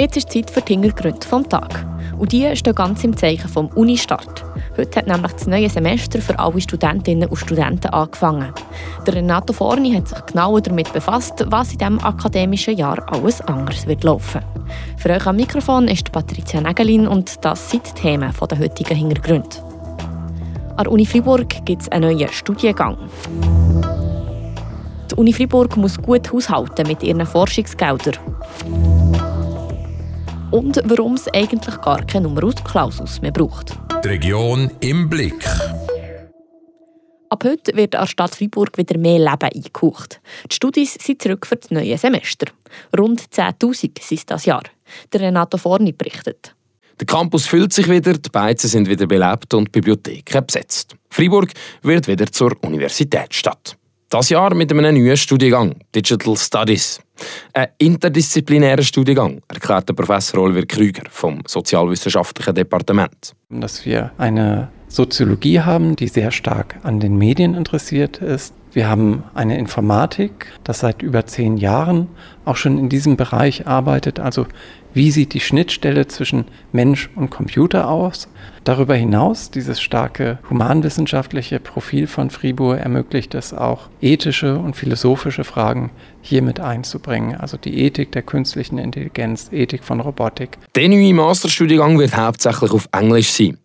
Jetzt ist Zeit für die Hintergründe vom Tag. Und die stehen ganz im Zeichen vom Unistart. Heute hat nämlich das neue Semester für alle Studentinnen und Studenten angefangen. Der Renato Forni hat sich genauer damit befasst, was in diesem akademischen Jahr alles anders wird laufen. Für euch am Mikrofon ist Patricia Nägelin und das sind die Themen der heutigen Hintergründe. An der Uni Fribourg gibt es einen neuen Studiengang. Die Uni Fribourg muss gut haushalten mit ihren Forschungsgeldern und warum es eigentlich gar keine Numerus-Klausus mehr braucht. Die Region im Blick. Ab heute wird an der Stadt Freiburg wieder mehr Leben eingehaucht. Die Studis sind zurück für das neue Semester. Rund 10.000 sind es das Jahr. Der Renato Forni berichtet. Der Campus füllt sich wieder, die Beizen sind wieder belebt und die Bibliotheken besetzt. Freiburg wird wieder zur Universitätsstadt. Das Jahr mit einem neuen Studiengang, Digital Studies. Ein interdisziplinärer Studiengang, erklärt der Professor Oliver Krüger vom Sozialwissenschaftlichen Departement. Dass wir eine Soziologie haben, die sehr stark an den Medien interessiert ist. Wir haben eine Informatik, das seit über zehn Jahren auch schon in diesem Bereich arbeitet, also wie sieht die Schnittstelle zwischen Mensch und Computer aus? Darüber hinaus, dieses starke humanwissenschaftliche Profil von Fribourg ermöglicht es auch, ethische und philosophische Fragen hier mit einzubringen. Also die Ethik der künstlichen Intelligenz, Ethik von Robotik. Der neue Masterstudiengang wird hauptsächlich auf Englisch sein.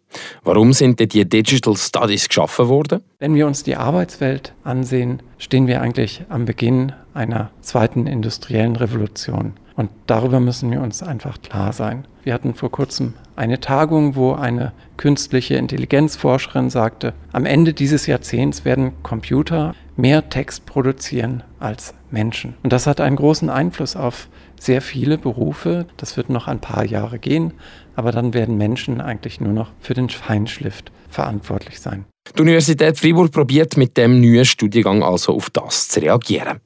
Warum sind denn die Digital Studies geschaffen worden? Wenn wir uns die Arbeitswelt ansehen, stehen wir eigentlich am Beginn einer zweiten industriellen Revolution. Und darüber müssen wir uns einfach klar sein. Wir hatten vor kurzem eine Tagung, wo eine künstliche Intelligenzforscherin sagte, am Ende dieses Jahrzehnts werden Computer mehr Text produzieren als Menschen. Und das hat einen großen Einfluss auf sehr viele Berufe. Das wird noch ein paar Jahre gehen, aber dann werden Menschen eigentlich nur noch für den Feinschliff verantwortlich sein. Die Universität Fribourg probiert mit dem neuen Studiengang also auf das zu reagieren.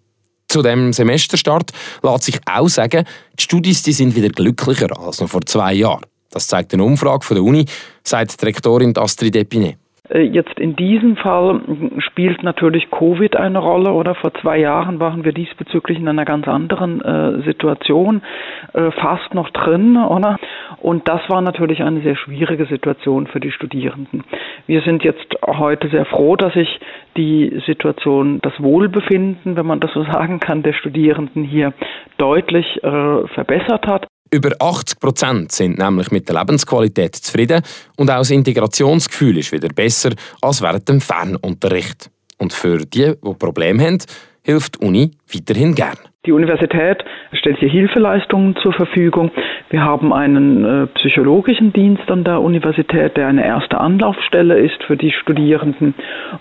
Zu dem Semesterstart lässt sich auch sagen, die Studis die sind wieder glücklicher als noch vor zwei Jahren. Das zeigt eine Umfrage von der Uni, sagt die Rektorin Astrid Epinet. Äh, jetzt in diesem Fall spielt natürlich Covid eine Rolle oder vor zwei Jahren waren wir diesbezüglich in einer ganz anderen äh, Situation, äh, fast noch drin, oder? Und das war natürlich eine sehr schwierige Situation für die Studierenden. Wir sind jetzt heute sehr froh, dass sich die Situation, das Wohlbefinden, wenn man das so sagen kann, der Studierenden hier deutlich verbessert hat. Über 80 Prozent sind nämlich mit der Lebensqualität zufrieden und auch das Integrationsgefühl ist wieder besser als während dem Fernunterricht. Und für die, die Probleme haben, hilft die Uni weiterhin gern. Die Universität stellt hier Hilfeleistungen zur Verfügung. Wir haben einen äh, psychologischen Dienst an der Universität, der eine erste Anlaufstelle ist für die Studierenden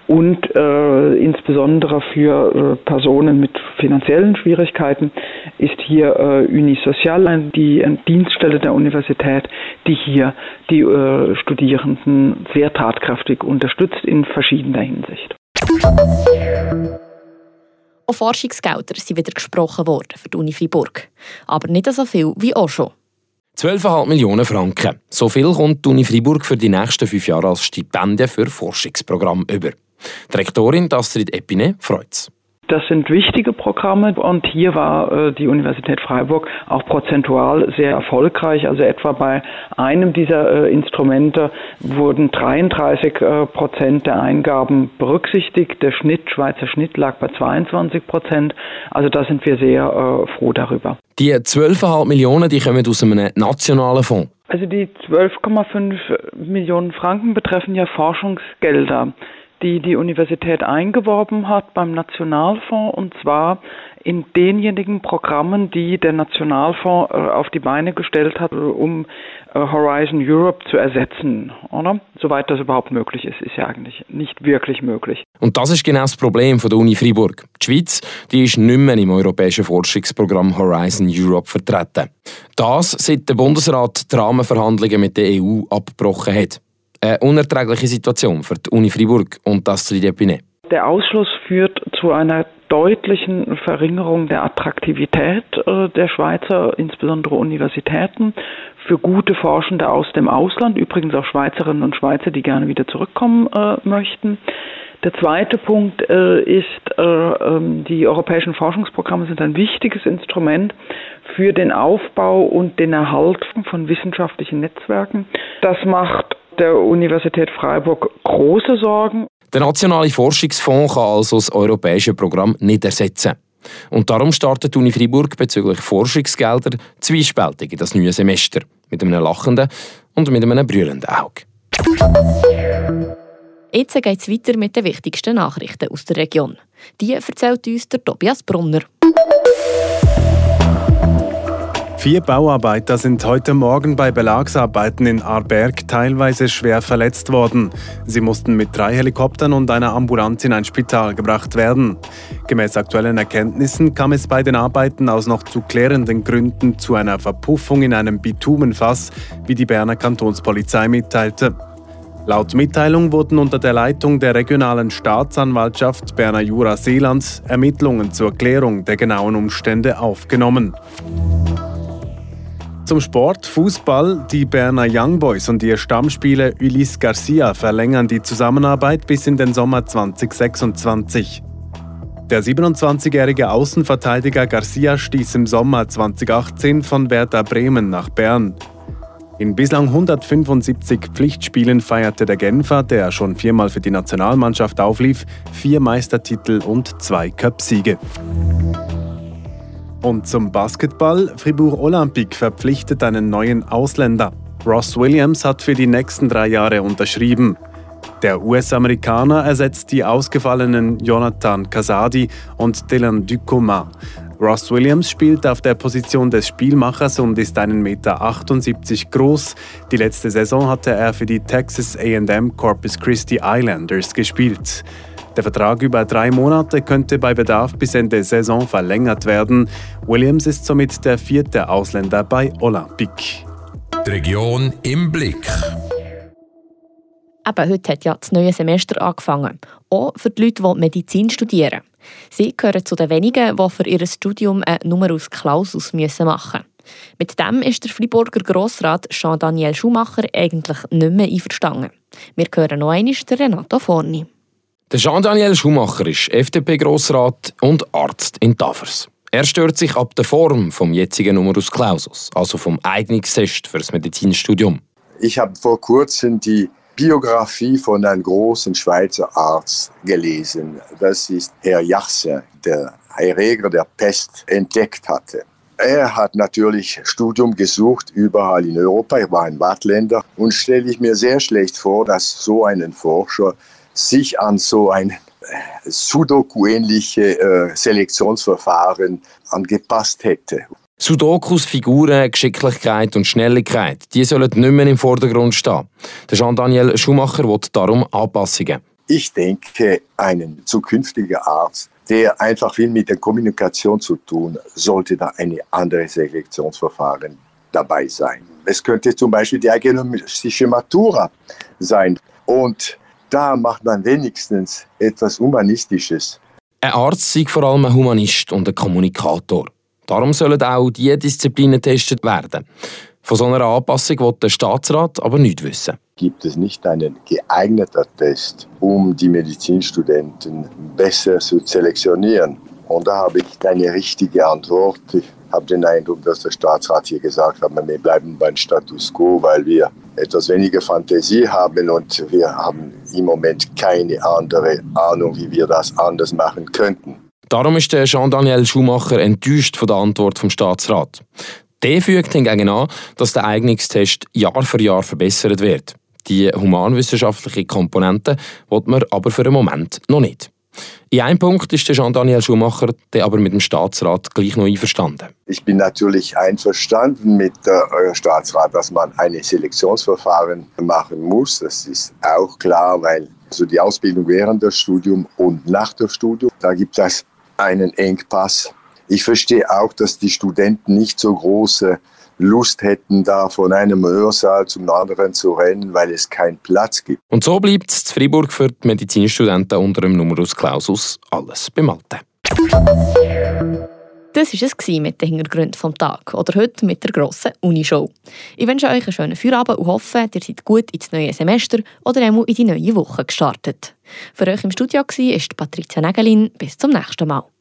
und äh, insbesondere für äh, Personen mit finanziellen Schwierigkeiten ist hier äh, Unisocial die Dienststelle der Universität, die hier die äh, Studierenden sehr tatkräftig unterstützt in verschiedener Hinsicht. Auch Forschungsgelder sind wieder gesprochen worden für die Uni Freiburg. Aber nicht so viel wie auch schon. 12,5 Millionen Franken. So viel kommt die Uni Freiburg für die nächsten fünf Jahre als Stipendien für Forschungsprogramm über. Die Rektorin Astrid Epinet freut es. Das sind wichtige Programme und hier war äh, die Universität Freiburg auch prozentual sehr erfolgreich. Also etwa bei einem dieser äh, Instrumente wurden 33 äh, Prozent der Eingaben berücksichtigt. Der Schnitt, Schweizer Schnitt lag bei 22 Prozent. Also da sind wir sehr froh darüber. Die 12,5 Millionen, die kommen aus einem nationalen Fonds. Also die 12,5 Millionen Franken betreffen ja Forschungsgelder die die Universität eingeworben hat beim Nationalfonds und zwar in denjenigen Programmen, die der Nationalfonds äh, auf die Beine gestellt hat, um äh, Horizon Europe zu ersetzen, oder? Soweit das überhaupt möglich ist, ist ja eigentlich nicht wirklich möglich. Und das ist genau das Problem von der Uni Freiburg. Die Schweiz, die ist nicht mehr im europäischen Forschungsprogramm Horizon Europe vertreten. Das, seit der Bundesrat die Rahmenverhandlungen mit der EU abgebrochen hat. Eine unerträgliche Situation für die Uni Fribourg und das zu Epine. Der Ausschluss führt zu einer deutlichen Verringerung der Attraktivität äh, der Schweizer, insbesondere Universitäten, für gute Forschende aus dem Ausland, übrigens auch Schweizerinnen und Schweizer, die gerne wieder zurückkommen äh, möchten. Der zweite Punkt äh, ist, äh, ähm, die europäischen Forschungsprogramme sind ein wichtiges Instrument für den Aufbau und den Erhalt von wissenschaftlichen Netzwerken. Das macht der Universität Freiburg große Sorgen. Der Nationale Forschungsfonds kann also das europäische Programm nicht ersetzen. Und darum startet die Uni Freiburg bezüglich Forschungsgelder zwiespältig in das neue Semester. Mit einem lachenden und mit einem brüllenden Auge. Jetzt geht es weiter mit den wichtigsten Nachrichten aus der Region. Die erzählt uns der Tobias Brunner. Vier Bauarbeiter sind heute Morgen bei Belagsarbeiten in Arberg teilweise schwer verletzt worden. Sie mussten mit drei Helikoptern und einer Ambulanz in ein Spital gebracht werden. Gemäß aktuellen Erkenntnissen kam es bei den Arbeiten aus noch zu klärenden Gründen zu einer Verpuffung in einem Bitumenfass, wie die Berner Kantonspolizei mitteilte. Laut Mitteilung wurden unter der Leitung der regionalen Staatsanwaltschaft Berner Jura Seeland Ermittlungen zur Klärung der genauen Umstände aufgenommen. Zum Sport, Fußball. Die Berner Young Boys und ihr Stammspieler Ulysse Garcia verlängern die Zusammenarbeit bis in den Sommer 2026. Der 27-jährige Außenverteidiger Garcia stieß im Sommer 2018 von Werder Bremen nach Bern. In bislang 175 Pflichtspielen feierte der Genfer, der schon viermal für die Nationalmannschaft auflief, vier Meistertitel und zwei Cupsiege. Und zum Basketball. Fribourg Olympique verpflichtet einen neuen Ausländer. Ross Williams hat für die nächsten drei Jahre unterschrieben. Der US-Amerikaner ersetzt die ausgefallenen Jonathan Casadi und Dylan Ducoma. Ross Williams spielt auf der Position des Spielmachers und ist 1,78 Meter groß. Die letzte Saison hatte er für die Texas AM Corpus Christi Islanders gespielt. Der Vertrag über drei Monate könnte bei Bedarf bis Ende Saison verlängert werden. Williams ist somit der vierte Ausländer bei Olympique. Die Region im Blick. Eben, heute hat ja das neue Semester angefangen. Auch für die Leute, die Medizin studieren. Sie gehören zu den wenigen, die für ihr Studium einen Numerus Clausus machen müssen. Mit dem ist der Friburger Grossrat Jean-Daniel Schumacher eigentlich nicht mehr einverstanden. Wir hören noch einmal Renato Forni. Der Jean-Daniel Schumacher ist FDP-Grossrat und Arzt in Tafers. Er stört sich ab der Form vom jetzigen Numerus Clausus, also vom Eignungstest das Medizinstudium. Ich habe vor kurzem die Biografie von einem großen Schweizer Arzt gelesen. Das ist Herr Jachse, der Erreger der Pest entdeckt hatte. Er hat natürlich Studium gesucht überall in Europa. Er war ein Wattländer und stelle ich mir sehr schlecht vor, dass so ein Forscher sich an so ein äh, Sudoku-ähnliche äh, Selektionsverfahren angepasst hätte. Sudokus Figuren, Geschicklichkeit und Schnelligkeit, die sollen nicht mehr im Vordergrund stehen. Der Jean-Daniel Schumacher will darum Anpassungen. Ich denke, ein zukünftiger Arzt, der einfach viel mit der Kommunikation zu tun, sollte da eine andere Selektionsverfahren dabei sein. Es könnte zum Beispiel die agronomistische Matura sein. Und da macht man wenigstens etwas Humanistisches. Ein Arzt sei vor allem ein Humanist und ein Kommunikator. Darum sollen auch diese Disziplinen getestet werden. Von so einer Anpassung will der Staatsrat aber nichts wissen. Gibt es nicht einen geeigneten Test, um die Medizinstudenten besser zu selektionieren? Und da habe ich keine richtige Antwort. Ich habe den Eindruck, dass der Staatsrat hier gesagt hat, wir bleiben beim Status quo, weil wir etwas weniger Fantasie haben und wir haben im Moment keine andere Ahnung, wie wir das anders machen könnten. Darum ist der Jean-Daniel Schumacher enttäuscht von der Antwort vom Staatsrat. Der fügt hingegen an, dass der Eignungstest Jahr für Jahr verbessert wird. Die humanwissenschaftliche Komponente wird man aber für den Moment noch nicht. In einem Punkt ist der Jean-Daniel Schumacher der aber mit dem Staatsrat gleich noch einverstanden. Ich bin natürlich einverstanden mit dem äh, Staatsrat, dass man ein Selektionsverfahren machen muss. Das ist auch klar, weil also die Ausbildung während des Studiums und nach dem Studium, da gibt es einen Engpass. Ich verstehe auch, dass die Studenten nicht so große Lust hätten, da von einem Hörsaal zum anderen zu rennen, weil es keinen Platz gibt. Und so bleibt es Freiburg für die Medizinstudenten unter dem Numerus Clausus alles beim Alten. Das war es mit den Hintergründen vom Tag oder heute mit der grossen Unishow. Ich wünsche euch einen schönen Feierabend und hoffe, ihr seid gut ins neue Semester oder einmal in die neue Woche gestartet. Für euch im Studio war Patricia Nägelin. Bis zum nächsten Mal.